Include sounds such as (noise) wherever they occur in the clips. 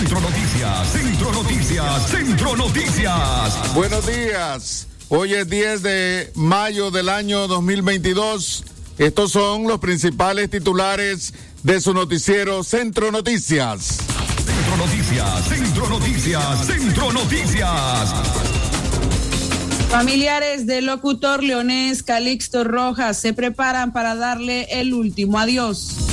Centro Noticias, Centro Noticias, Centro Noticias. Buenos días. Hoy es 10 de mayo del año 2022. Estos son los principales titulares de su noticiero Centro Noticias. Centro Noticias, Centro Noticias, Centro Noticias. Familiares del locutor leonés Calixto Rojas se preparan para darle el último adiós.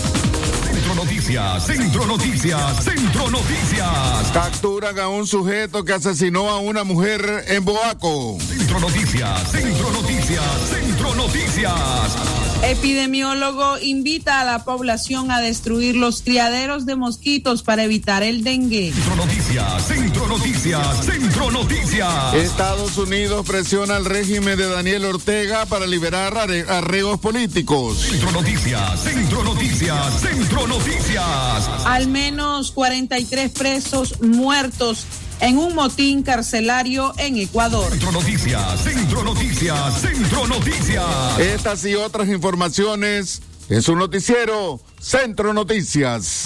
Centro Noticias, Centro Noticias, Centro Noticias. Capturan a un sujeto que asesinó a una mujer en Boaco. Centro Noticias, Centro Noticias, Centro Noticias. Epidemiólogo invita a la población a destruir los criaderos de mosquitos para evitar el dengue. Centro Noticias, Centro Noticias, Centro Noticias. Estados Unidos presiona al régimen de Daniel Ortega para liberar arregos políticos. Centro Noticias, Centro Noticias, Centro Noticias. Al menos 43 presos muertos en un motín carcelario en Ecuador. Centro Noticias, Centro Noticias, Centro Noticias. Estas y otras informaciones en su noticiero Centro Noticias.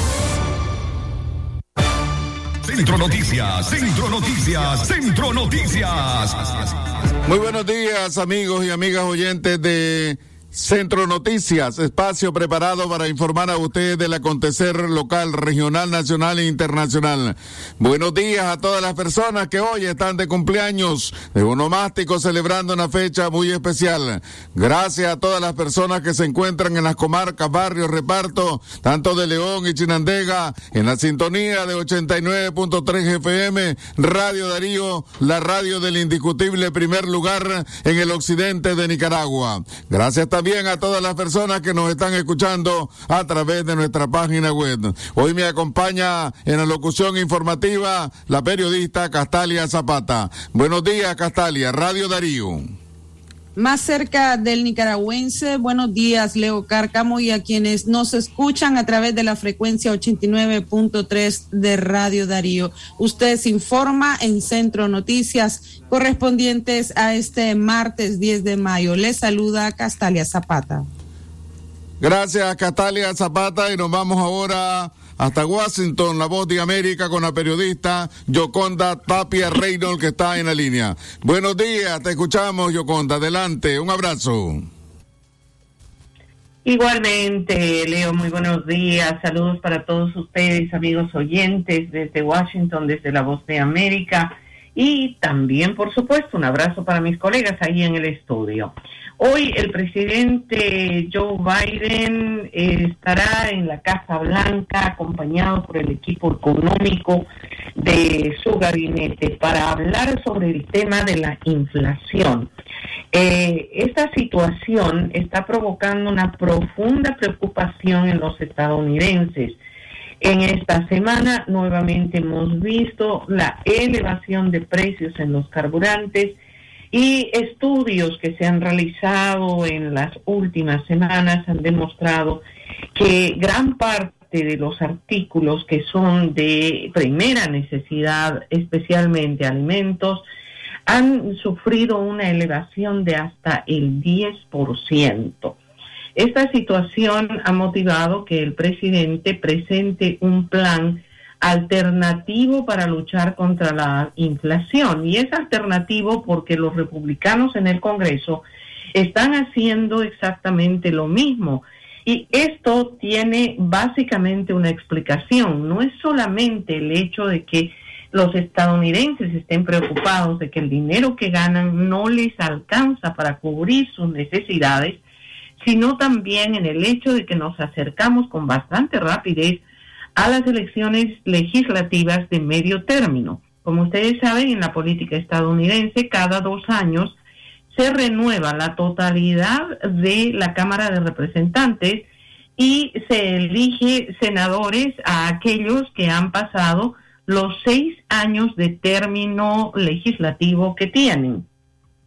Centro Noticias, Centro Noticias, Centro Noticias. Muy buenos días amigos y amigas oyentes de Centro Noticias, espacio preparado para informar a ustedes del acontecer local, regional, nacional e internacional. Buenos días a todas las personas que hoy están de cumpleaños, de onomástico, celebrando una fecha muy especial. Gracias a todas las personas que se encuentran en las comarcas, barrios, reparto, tanto de León y Chinandega, en la sintonía de 89.3 FM, Radio Darío, la radio del indiscutible primer lugar en el occidente de Nicaragua. Gracias también a todas las personas que nos están escuchando a través de nuestra página web. Hoy me acompaña en la locución informativa la periodista Castalia Zapata. Buenos días, Castalia, Radio Darío. Más cerca del nicaragüense, buenos días, Leo Cárcamo, y a quienes nos escuchan a través de la frecuencia 89.3 de Radio Darío. Usted se informa en Centro Noticias correspondientes a este martes 10 de mayo. Le saluda Castalia Zapata. Gracias, Castalia Zapata, y nos vamos ahora hasta Washington, la voz de América con la periodista Yoconda Tapia Reynolds que está en la línea. Buenos días, te escuchamos Yoconda, adelante, un abrazo. Igualmente, Leo, muy buenos días. Saludos para todos ustedes, amigos oyentes desde Washington, desde la Voz de América. Y también, por supuesto, un abrazo para mis colegas ahí en el estudio. Hoy el presidente Joe Biden estará en la Casa Blanca acompañado por el equipo económico de su gabinete para hablar sobre el tema de la inflación. Eh, esta situación está provocando una profunda preocupación en los estadounidenses. En esta semana nuevamente hemos visto la elevación de precios en los carburantes y estudios que se han realizado en las últimas semanas han demostrado que gran parte de los artículos que son de primera necesidad, especialmente alimentos, han sufrido una elevación de hasta el 10%. Esta situación ha motivado que el presidente presente un plan alternativo para luchar contra la inflación. Y es alternativo porque los republicanos en el Congreso están haciendo exactamente lo mismo. Y esto tiene básicamente una explicación. No es solamente el hecho de que los estadounidenses estén preocupados de que el dinero que ganan no les alcanza para cubrir sus necesidades, sino también en el hecho de que nos acercamos con bastante rapidez a las elecciones legislativas de medio término. Como ustedes saben, en la política estadounidense, cada dos años se renueva la totalidad de la Cámara de Representantes y se elige senadores a aquellos que han pasado los seis años de término legislativo que tienen.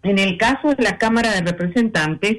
En el caso de la Cámara de Representantes,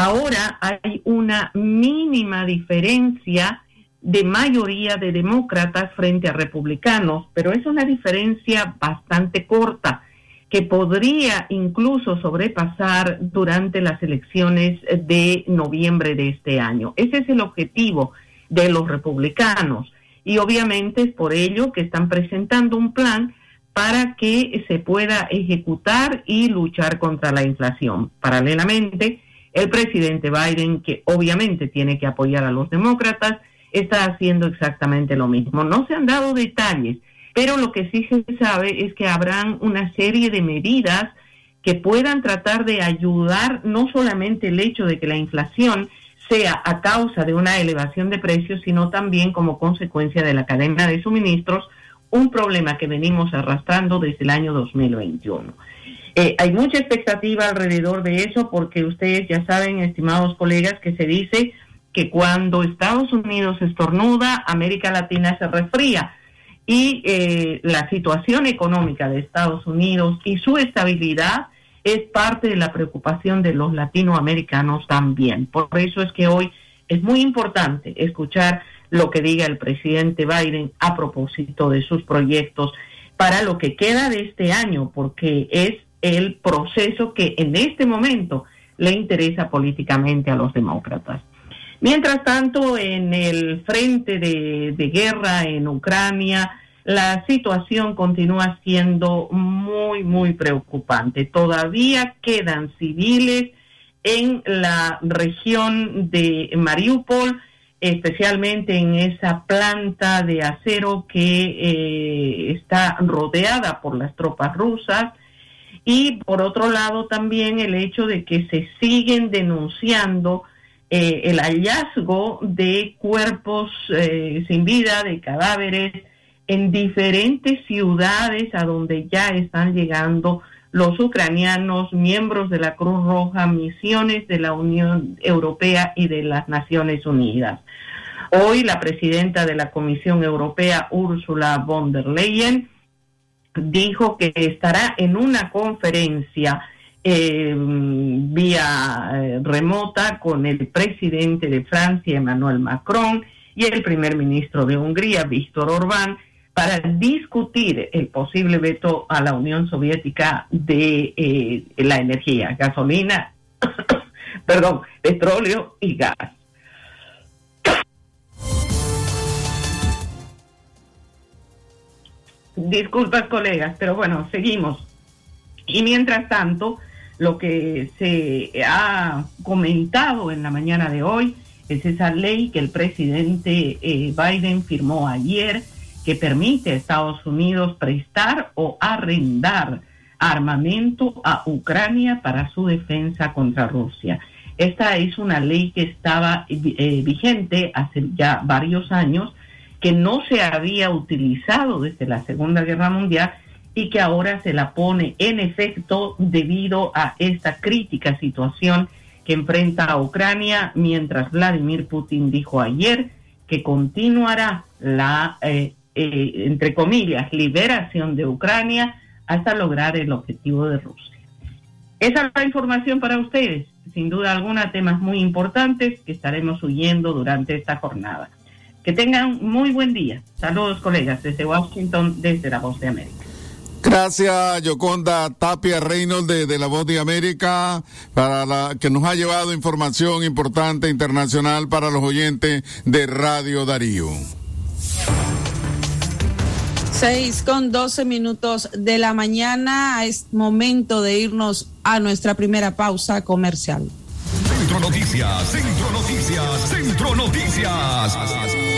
Ahora hay una mínima diferencia de mayoría de demócratas frente a republicanos, pero es una diferencia bastante corta que podría incluso sobrepasar durante las elecciones de noviembre de este año. Ese es el objetivo de los republicanos y obviamente es por ello que están presentando un plan para que se pueda ejecutar y luchar contra la inflación. Paralelamente, el presidente Biden, que obviamente tiene que apoyar a los demócratas, está haciendo exactamente lo mismo. No se han dado detalles, pero lo que sí se sabe es que habrán una serie de medidas que puedan tratar de ayudar no solamente el hecho de que la inflación sea a causa de una elevación de precios, sino también como consecuencia de la cadena de suministros, un problema que venimos arrastrando desde el año 2021. Eh, hay mucha expectativa alrededor de eso porque ustedes ya saben, estimados colegas, que se dice que cuando Estados Unidos estornuda, América Latina se resfría. Y eh, la situación económica de Estados Unidos y su estabilidad es parte de la preocupación de los latinoamericanos también. Por eso es que hoy es muy importante escuchar lo que diga el presidente Biden a propósito de sus proyectos para lo que queda de este año, porque es el proceso que en este momento le interesa políticamente a los demócratas. Mientras tanto, en el frente de, guerra en Ucrania, la situación continúa siendo muy, muy preocupante. Todavía quedan civiles en la región de Mariupol, especialmente en esa planta de acero que eh, está rodeada por las tropas rusas. Y por otro lado también el hecho de que se siguen denunciando eh, el hallazgo de cuerpos eh, sin vida, de cadáveres, en diferentes ciudades a donde ya están llegando los ucranianos, miembros de la Cruz Roja, misiones de la Unión Europea y de las Naciones Unidas. Hoy la presidenta de la Comisión Europea, Ursula von der Leyen, dijo que estará en una conferencia eh, vía remota con el presidente de Francia, Emmanuel Macron, y el primer ministro de Hungría, Víctor Orbán, para discutir el posible veto a la Unión Soviética de eh, la energía, gasolina, (coughs) perdón, petróleo y gas. Disculpas, colegas, pero bueno, seguimos. Y mientras tanto, lo que se ha comentado en la mañana de hoy es esa ley que el presidente eh, Biden firmó ayer que permite a Estados Unidos prestar o arrendar armamento a Ucrania para su defensa contra Rusia. Esta es una ley que estaba eh, vigente hace ya varios años, que no se había utilizado desde la Segunda Guerra Mundial y que ahora se la pone en efecto debido a esta crítica situación que enfrenta a Ucrania, mientras Vladimir Putin dijo ayer que continuará la, eh, eh, entre comillas, liberación de Ucrania hasta lograr el objetivo de Rusia. Esa es la información para ustedes. Sin duda alguna, temas muy importantes que estaremos huyendo durante esta jornada. Que tengan muy buen día. Saludos, colegas, desde Washington, desde la Voz de América. Gracias, Yoconda Tapia Reynolds de, La Voz de América, para la que nos ha llevado información importante internacional para los oyentes de Radio Darío. Seis con doce minutos de la mañana. Es momento de irnos a nuestra primera pausa comercial. Centro Noticias, Centro Noticias, Centro Noticias.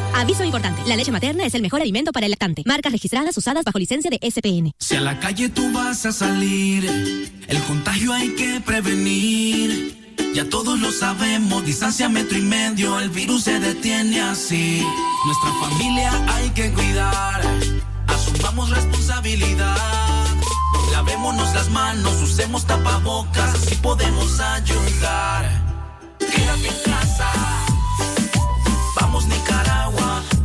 Aviso importante, la leche materna es el mejor alimento para el lactante. Marcas registradas usadas bajo licencia de SPN. Si a la calle tú vas a salir, el contagio hay que prevenir. Ya todos lo sabemos, distancia metro y medio, el virus se detiene así. Nuestra familia hay que cuidar, asumamos responsabilidad. Lavémonos las manos, usemos tapabocas, así podemos ayudar. Quédate en casa.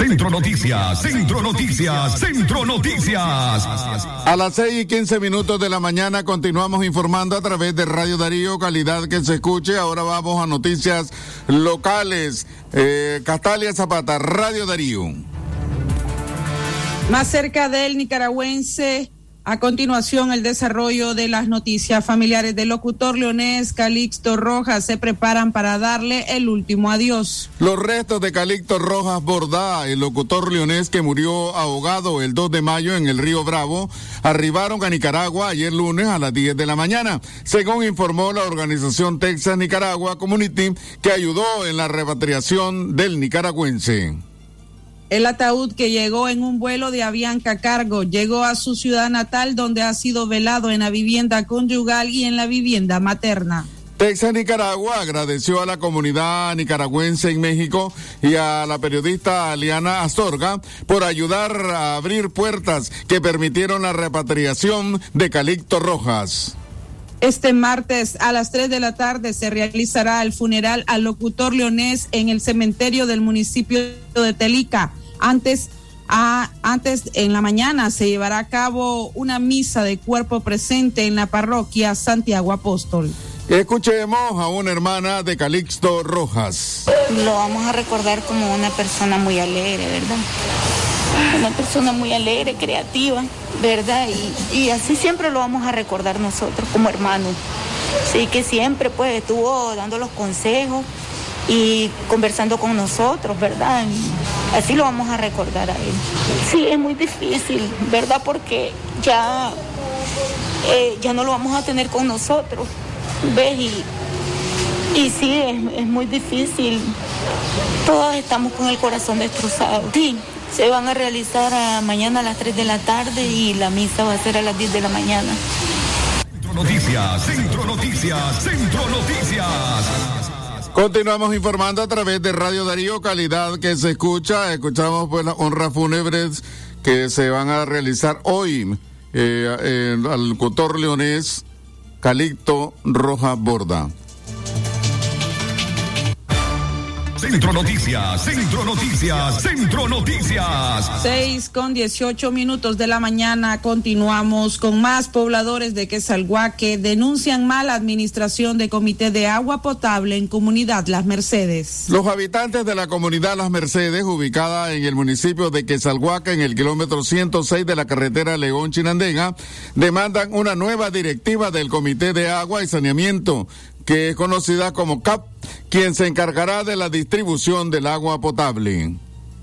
Centro Noticias, Centro Noticias, Centro Noticias. A las 6 y 15 minutos de la mañana continuamos informando a través de Radio Darío, calidad que se escuche. Ahora vamos a noticias locales. Eh, Castalia Zapata, Radio Darío. Más cerca del nicaragüense, a continuación el desarrollo de las noticias familiares del locutor leonés Calixto Rojas se preparan para darle el último adiós. Los restos de Calixto Rojas Bordá, el locutor leonés que murió ahogado el 2 de mayo en el río Bravo, arribaron a Nicaragua ayer lunes a las 10 de la mañana, según informó la organización Texas Nicaragua Community que ayudó en la repatriación del nicaragüense. El ataúd que llegó en un vuelo de Avianca Cargo llegó a su ciudad natal donde ha sido velado en la vivienda conyugal y en la vivienda materna. Texas Nicaragua agradeció a la comunidad nicaragüense en México y a la periodista Aliana Astorga por ayudar a abrir puertas que permitieron la repatriación de Calixto Rojas. Este martes a las 3 de la tarde se realizará el funeral al locutor leonés en el cementerio del municipio de Telica. Antes, a, antes en la mañana se llevará a cabo una misa de cuerpo presente en la parroquia Santiago Apóstol. Escuchemos a una hermana de Calixto Rojas. Lo vamos a recordar como una persona muy alegre, ¿verdad? Una persona muy alegre, creativa, ¿verdad? Y, y así siempre lo vamos a recordar nosotros como hermanos. Sí, que siempre pues estuvo dando los consejos y conversando con nosotros, ¿verdad? Así lo vamos a recordar a él. Sí, es muy difícil, ¿verdad? Porque ya, eh, ya no lo vamos a tener con nosotros, ¿ves? Y, y sí, es, es, muy difícil. Todos estamos con el corazón destrozado. Sí, se van a realizar a mañana a las 3 de la tarde y la misa va a ser a las 10 de la mañana. Centro Noticias, Centro Noticias, Centro Noticias. Continuamos informando a través de Radio Darío, calidad que se escucha. Escuchamos pues las honras fúnebres que se van a realizar hoy eh, eh, al cotor leonés Calixto Roja Borda. Centro Noticias, Centro Noticias, Centro Noticias. Seis con dieciocho minutos de la mañana. Continuamos con más pobladores de Quesalguaque denuncian mala administración de comité de agua potable en comunidad Las Mercedes. Los habitantes de la comunidad Las Mercedes, ubicada en el municipio de Quesalguaca, en el kilómetro 106 de la carretera León Chinandega, demandan una nueva directiva del comité de agua y saneamiento que es conocida como CAP, quien se encargará de la distribución del agua potable.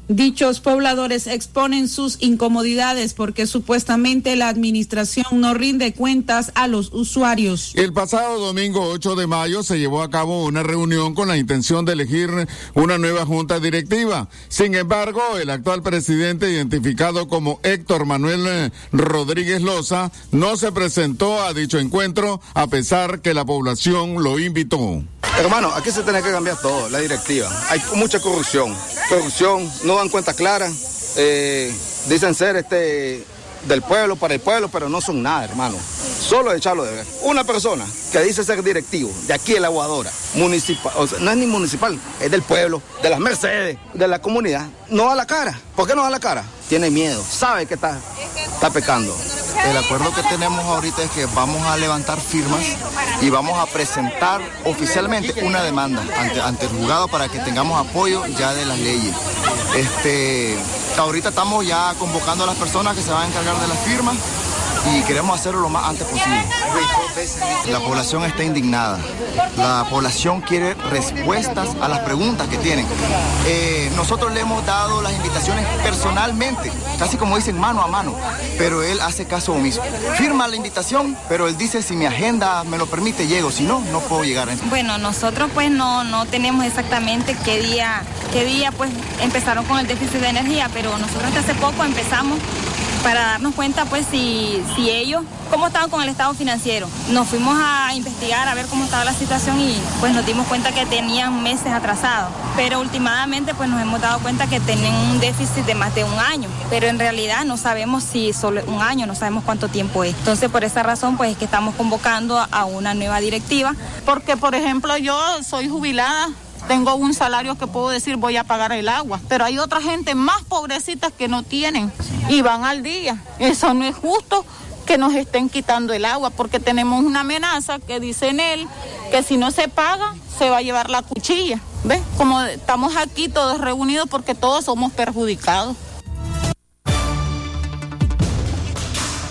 Dichos pobladores exponen sus incomodidades porque supuestamente la administración no rinde cuentas a los usuarios. El pasado domingo 8 de mayo se llevó a cabo una reunión con la intención de elegir una nueva junta directiva. Sin embargo, el actual presidente, identificado como Héctor Manuel Rodríguez Loza, no se presentó a dicho encuentro a pesar que la población lo invitó. Hermano, aquí se tiene que cambiar todo, la directiva. Hay mucha corrupción. Corrupción, no dan cuenta clara. Eh, dicen ser este del pueblo para el pueblo, pero no son nada, hermano. Solo echarlo de ver. Una persona que dice ser directivo de aquí en la aguadora, municipal, o sea, no es ni municipal, es del pueblo, de las Mercedes, de la comunidad, no da la cara. ¿Por qué no da la cara? Tiene miedo, sabe que está, está pecando. El acuerdo que tenemos ahorita es que vamos a levantar firmas y vamos a presentar oficialmente una demanda ante, ante el juzgado para que tengamos apoyo ya de las leyes. Este, ahorita estamos ya convocando a las personas que se van a encargar de las firmas y queremos hacerlo lo más antes posible. La población está indignada. La población quiere respuestas a las preguntas que tienen. Eh, nosotros le hemos dado las invitaciones personalmente, casi como dicen mano a mano, pero él hace caso omiso. Firma la invitación, pero él dice si mi agenda me lo permite llego, si no, no puedo llegar. Bueno, nosotros pues no, no tenemos exactamente qué día, qué día pues empezaron con el déficit de energía, pero nosotros hasta hace poco empezamos para darnos cuenta pues si, si ellos, cómo estaban con el estado financiero. Nos fuimos a investigar a ver cómo estaba la situación y pues nos dimos cuenta que tenían meses atrasados. Pero últimamente pues nos hemos dado cuenta que tienen un déficit de más de un año. Pero en realidad no sabemos si solo un año, no sabemos cuánto tiempo es. Entonces por esa razón pues es que estamos convocando a una nueva directiva. Porque por ejemplo yo soy jubilada tengo un salario que puedo decir voy a pagar el agua, pero hay otra gente más pobrecita que no tienen y van al día. Eso no es justo que nos estén quitando el agua porque tenemos una amenaza que dice en él que si no se paga se va a llevar la cuchilla. ¿Ves? Como estamos aquí todos reunidos porque todos somos perjudicados.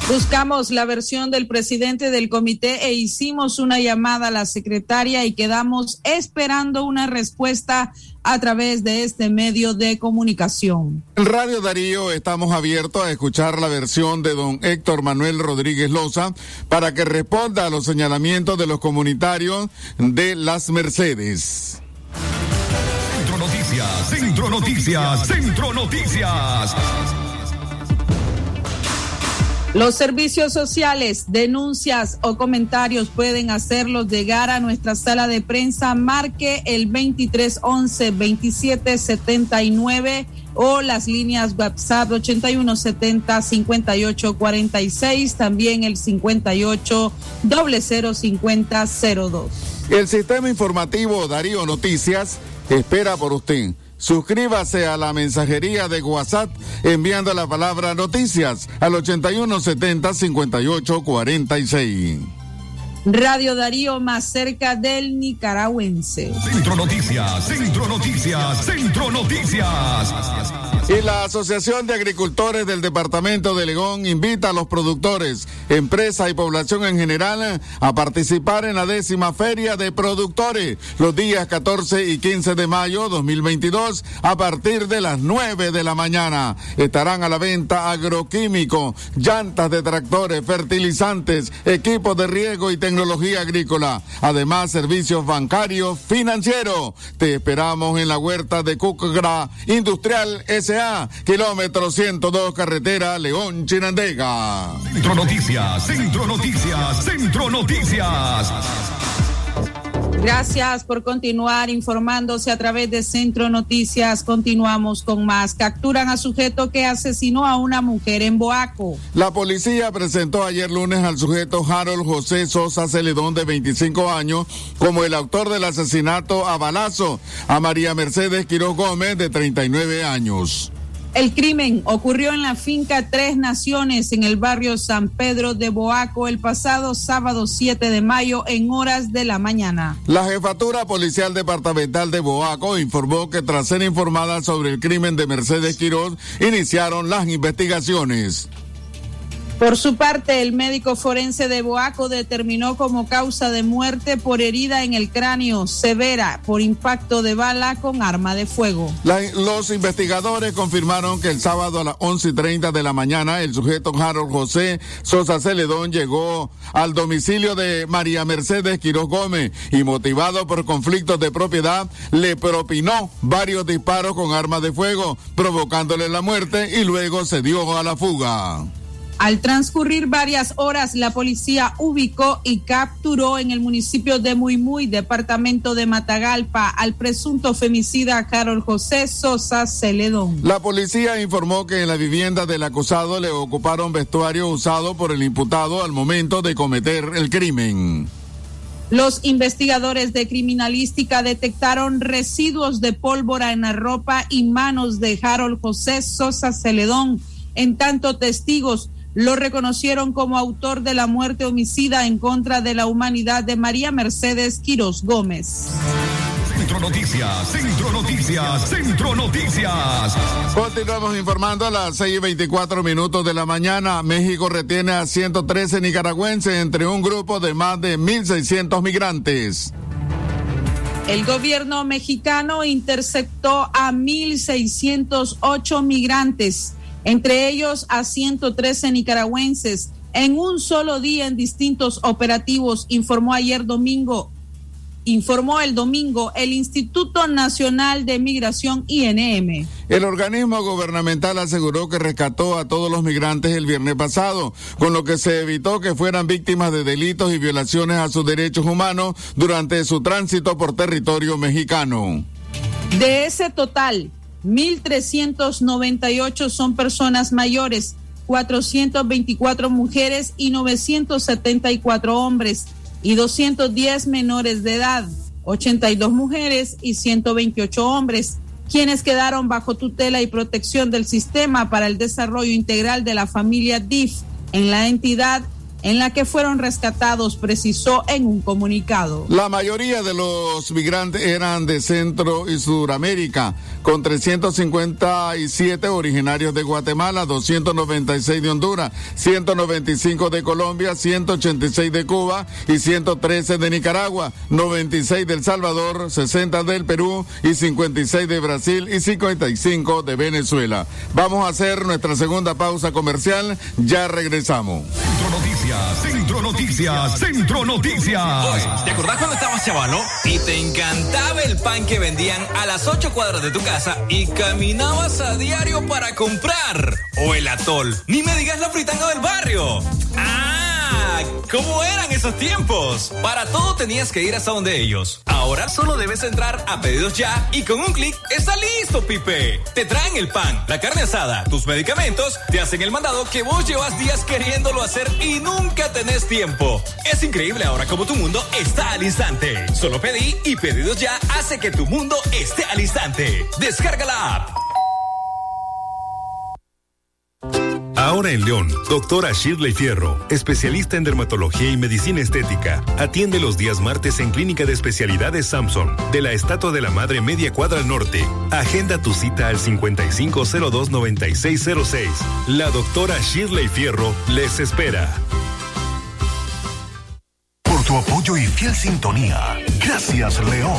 Buscamos la versión del presidente del comité e hicimos una llamada a la secretaria y quedamos esperando una respuesta a través de este medio de comunicación. En Radio Darío estamos abiertos a escuchar la versión de don Héctor Manuel Rodríguez Loza para que responda a los señalamientos de los comunitarios de las Mercedes. Centro Noticias, Centro Noticias, Centro Noticias. Los servicios sociales, denuncias o comentarios pueden hacerlos llegar a nuestra sala de prensa. Marque el 2311-2779 o las líneas WhatsApp 8170-5846, también el 58 005002. El sistema informativo Darío Noticias espera por usted. Suscríbase a la mensajería de WhatsApp enviando la palabra noticias al 8170-5846. Radio Darío más cerca del nicaragüense. Centro Noticias, Centro Noticias, Centro Noticias. Y la Asociación de Agricultores del Departamento de Legón invita a los productores, empresas y población en general a participar en la décima Feria de Productores los días 14 y 15 de mayo 2022 a partir de las 9 de la mañana. Estarán a la venta agroquímico, llantas de tractores, fertilizantes, equipos de riego y tecnología agrícola. Además, servicios bancarios, financieros. Te esperamos en la huerta de Cucra Industrial S kilómetro 102, carretera León Chinandega. Centro Noticias, Centro Noticias, Centro Noticias. Gracias por continuar informándose a través de Centro Noticias. Continuamos con más. Capturan a sujeto que asesinó a una mujer en Boaco. La policía presentó ayer lunes al sujeto Harold José Sosa Celedón de 25 años como el autor del asesinato a balazo a María Mercedes Quiroz Gómez de 39 años. El crimen ocurrió en la finca Tres Naciones en el barrio San Pedro de Boaco el pasado sábado 7 de mayo en horas de la mañana. La jefatura policial departamental de Boaco informó que tras ser informada sobre el crimen de Mercedes Quiroz, iniciaron las investigaciones. Por su parte, el médico forense de Boaco determinó como causa de muerte por herida en el cráneo severa por impacto de bala con arma de fuego. los investigadores confirmaron que el sábado a las 11 y 30 de la mañana el sujeto Harold José Sosa Celedón llegó al domicilio de María Mercedes Quiroz Gómez y motivado por conflictos de propiedad le propinó varios disparos con arma de fuego, provocándole la muerte y luego se dio a la fuga. Al transcurrir varias horas, la policía ubicó y capturó en el municipio de Muy departamento de Matagalpa, al presunto femicida Carol José Sosa Celedón. La policía informó que en la vivienda del acusado le ocuparon vestuario usado por el imputado al momento de cometer el crimen. Los investigadores de criminalística detectaron residuos de pólvora en la ropa y manos de Harold José Sosa Celedón. En tanto, testigos lo reconocieron como autor de la muerte homicida en contra de la humanidad de María Mercedes Quiroz Gómez. Centro Noticias, Centro Noticias, Centro Noticias. Continuamos informando a las 6 y 24 minutos de la mañana. México retiene a 113 nicaragüenses entre un grupo de más de 1.600 migrantes. El gobierno mexicano interceptó a 1.608 migrantes entre ellos a 113 nicaragüenses en un solo día en distintos operativos, informó ayer domingo, informó el domingo el Instituto Nacional de Migración INM. El organismo gubernamental aseguró que rescató a todos los migrantes el viernes pasado, con lo que se evitó que fueran víctimas de delitos y violaciones a sus derechos humanos durante su tránsito por territorio mexicano. De ese total, 1.398 son personas mayores, 424 mujeres y 974 hombres y 210 menores de edad, 82 mujeres y 128 hombres, quienes quedaron bajo tutela y protección del Sistema para el Desarrollo Integral de la Familia DIF en la entidad en la que fueron rescatados, precisó en un comunicado. La mayoría de los migrantes eran de Centro y Sudamérica, con 357 originarios de Guatemala, 296 de Honduras, 195 de Colombia, 186 de Cuba y 113 de Nicaragua, 96 del Salvador, 60 del Perú y 56 de Brasil y 55 de Venezuela. Vamos a hacer nuestra segunda pausa comercial, ya regresamos. Centro Noticias, Centro Noticias, Centro Noticias. ¿Te acordás cuando estabas chavalo y te encantaba el pan que vendían a las 8 cuadras de tu casa? y caminabas a diario para comprar. O el atol. Ni me digas la fritanga del barrio. ¡Ah! ¿Cómo eran esos tiempos? Para todo tenías que ir hasta donde ellos. Ahora solo debes entrar a pedidos ya y con un clic está listo, Pipe. Te traen el pan, la carne asada, tus medicamentos, te hacen el mandado que vos llevas días queriéndolo hacer y nunca tenés tiempo. Es increíble ahora como tu mundo está al instante. Solo pedí y pedidos ya hace que tu mundo esté al instante. Descarga la app. Ahora en León, doctora Shirley Fierro, especialista en dermatología y medicina estética, atiende los días martes en Clínica de Especialidades Samson, de la Estatua de la Madre Media Cuadra Norte. Agenda tu cita al 5502-9606. La doctora Shirley Fierro les espera. Por tu apoyo y fiel sintonía. Gracias, León.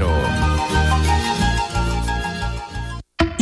doble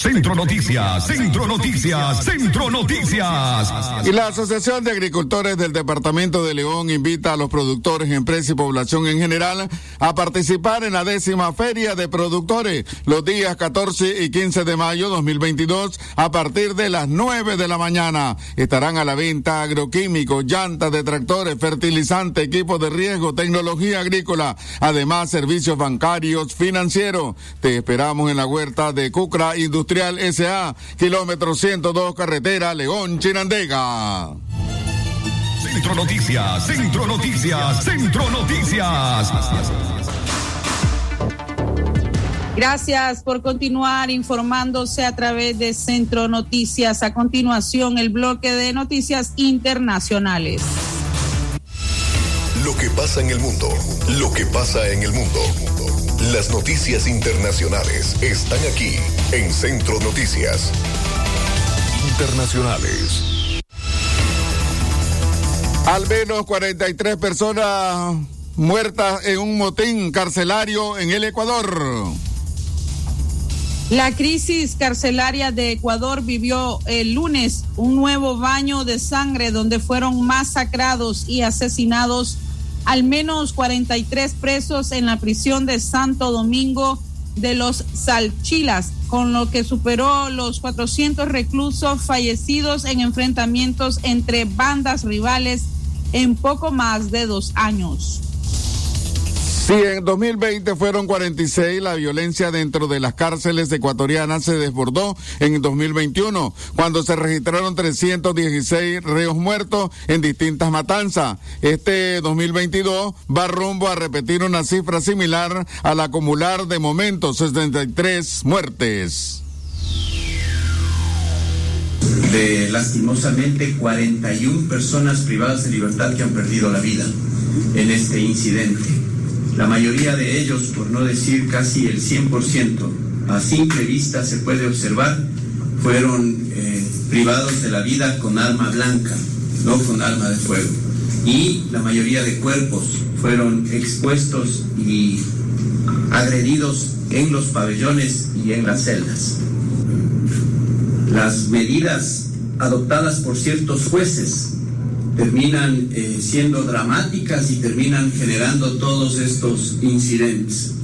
Centro Noticias, Centro Noticias, Centro Noticias. Y la Asociación de Agricultores del Departamento de León invita a los productores, empresas y población en general a participar en la décima Feria de Productores los días 14 y 15 de mayo 2022 a partir de las 9 de la mañana. Estarán a la venta agroquímicos, llantas de tractores, fertilizantes, equipos de riesgo, tecnología agrícola, además servicios bancarios, financieros. Te esperamos en la huerta de Cucra Industrial Industrial S.A., kilómetro 102, carretera León, Chinandega. Centro Noticias, Centro Noticias, Centro Noticias. Gracias por continuar informándose a través de Centro Noticias. A continuación, el bloque de noticias internacionales. Lo que pasa en el mundo, lo que pasa en el mundo. Las noticias internacionales están aquí en Centro Noticias. Internacionales. Al menos 43 personas muertas en un motín carcelario en el Ecuador. La crisis carcelaria de Ecuador vivió el lunes un nuevo baño de sangre donde fueron masacrados y asesinados al menos 43 presos en la prisión de Santo Domingo de los Salchilas, con lo que superó los 400 reclusos fallecidos en enfrentamientos entre bandas rivales en poco más de dos años. Sí, en 2020 fueron 46, la violencia dentro de las cárceles ecuatorianas se desbordó en 2021, cuando se registraron 316 reos muertos en distintas matanzas. Este 2022 va rumbo a repetir una cifra similar al acumular de momentos, 63 muertes. De lastimosamente 41 personas privadas de libertad que han perdido la vida en este incidente la mayoría de ellos, por no decir casi el 100%, a simple vista se puede observar, fueron eh, privados de la vida con arma blanca, no con arma de fuego. Y la mayoría de cuerpos fueron expuestos y agredidos en los pabellones y en las celdas. Las medidas adoptadas por ciertos jueces terminan eh, siendo dramáticas y terminan generando todos estos incidentes.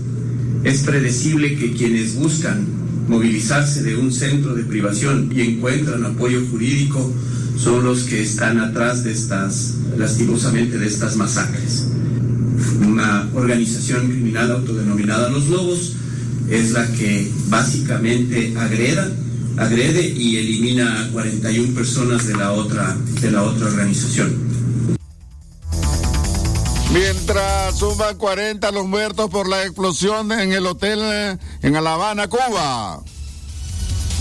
Es predecible que quienes buscan movilizarse de un centro de privación y encuentran apoyo jurídico son los que están atrás de estas, lastimosamente, de estas masacres. Una organización criminal autodenominada Los Lobos es la que básicamente agreda agrede y elimina a 41 personas de la otra, de la otra organización. Mientras suman 40 los muertos por la explosión en el hotel eh, en La Habana, Cuba.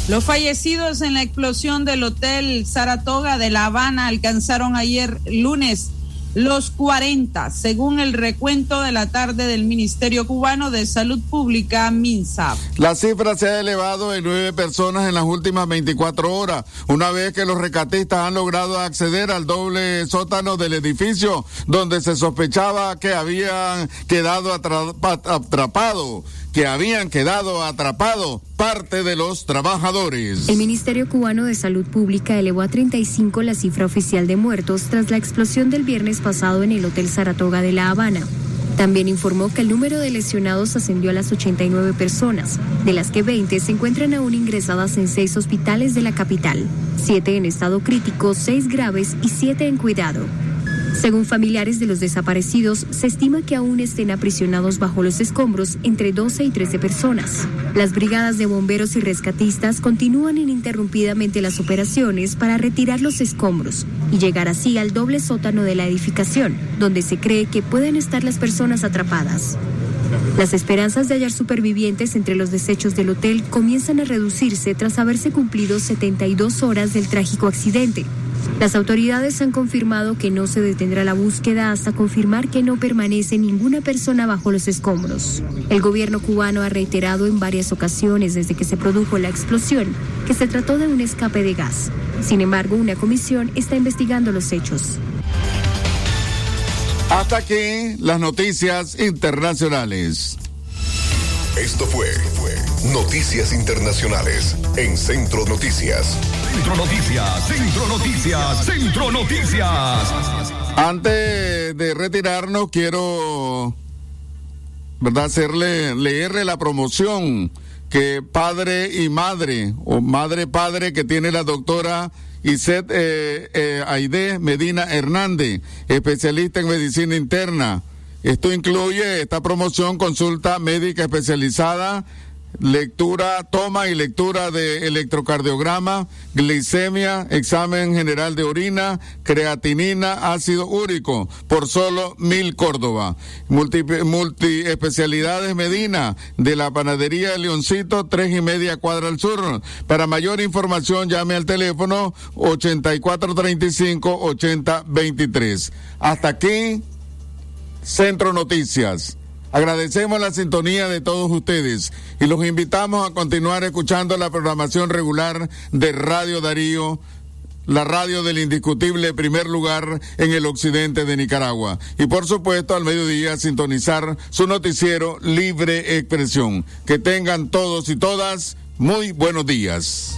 Los fallecidos en la explosión del hotel Saratoga de La Habana alcanzaron ayer lunes los 40, según el recuento de la tarde del Ministerio Cubano de Salud Pública, MINSA. La cifra se ha elevado en nueve personas en las últimas 24 horas, una vez que los recatistas han logrado acceder al doble sótano del edificio, donde se sospechaba que habían quedado atrapados que habían quedado atrapados parte de los trabajadores. El Ministerio Cubano de Salud Pública elevó a 35 la cifra oficial de muertos tras la explosión del viernes pasado en el Hotel Saratoga de La Habana. También informó que el número de lesionados ascendió a las 89 personas, de las que 20 se encuentran aún ingresadas en seis hospitales de la capital, siete en estado crítico, seis graves y siete en cuidado. Según familiares de los desaparecidos, se estima que aún estén aprisionados bajo los escombros entre 12 y 13 personas. Las brigadas de bomberos y rescatistas continúan ininterrumpidamente las operaciones para retirar los escombros y llegar así al doble sótano de la edificación, donde se cree que pueden estar las personas atrapadas. Las esperanzas de hallar supervivientes entre los desechos del hotel comienzan a reducirse tras haberse cumplido 72 horas del trágico accidente. Las autoridades han confirmado que no se detendrá la búsqueda hasta confirmar que no permanece ninguna persona bajo los escombros. El gobierno cubano ha reiterado en varias ocasiones desde que se produjo la explosión que se trató de un escape de gas. Sin embargo, una comisión está investigando los hechos. Hasta aquí las noticias internacionales. Esto fue, fue Noticias Internacionales en Centro Noticias. Centro Noticias, Centro Noticias, Centro Noticias. Antes de retirarnos, quiero ¿verdad? hacerle leerle la promoción que padre y madre, o madre padre que tiene la doctora Iset eh, eh, Aide Medina Hernández, especialista en medicina interna esto incluye esta promoción, consulta médica especializada, lectura, toma y lectura de electrocardiograma, glicemia, examen general de orina, creatinina, ácido úrico, por solo mil Córdoba. Multi, multi especialidades Medina, de la panadería Leoncito, tres y media cuadra al sur. Para mayor información, llame al teléfono 8435-8023. Hasta aquí Centro Noticias. Agradecemos la sintonía de todos ustedes y los invitamos a continuar escuchando la programación regular de Radio Darío, la radio del indiscutible primer lugar en el occidente de Nicaragua. Y por supuesto al mediodía sintonizar su noticiero Libre Expresión. Que tengan todos y todas muy buenos días.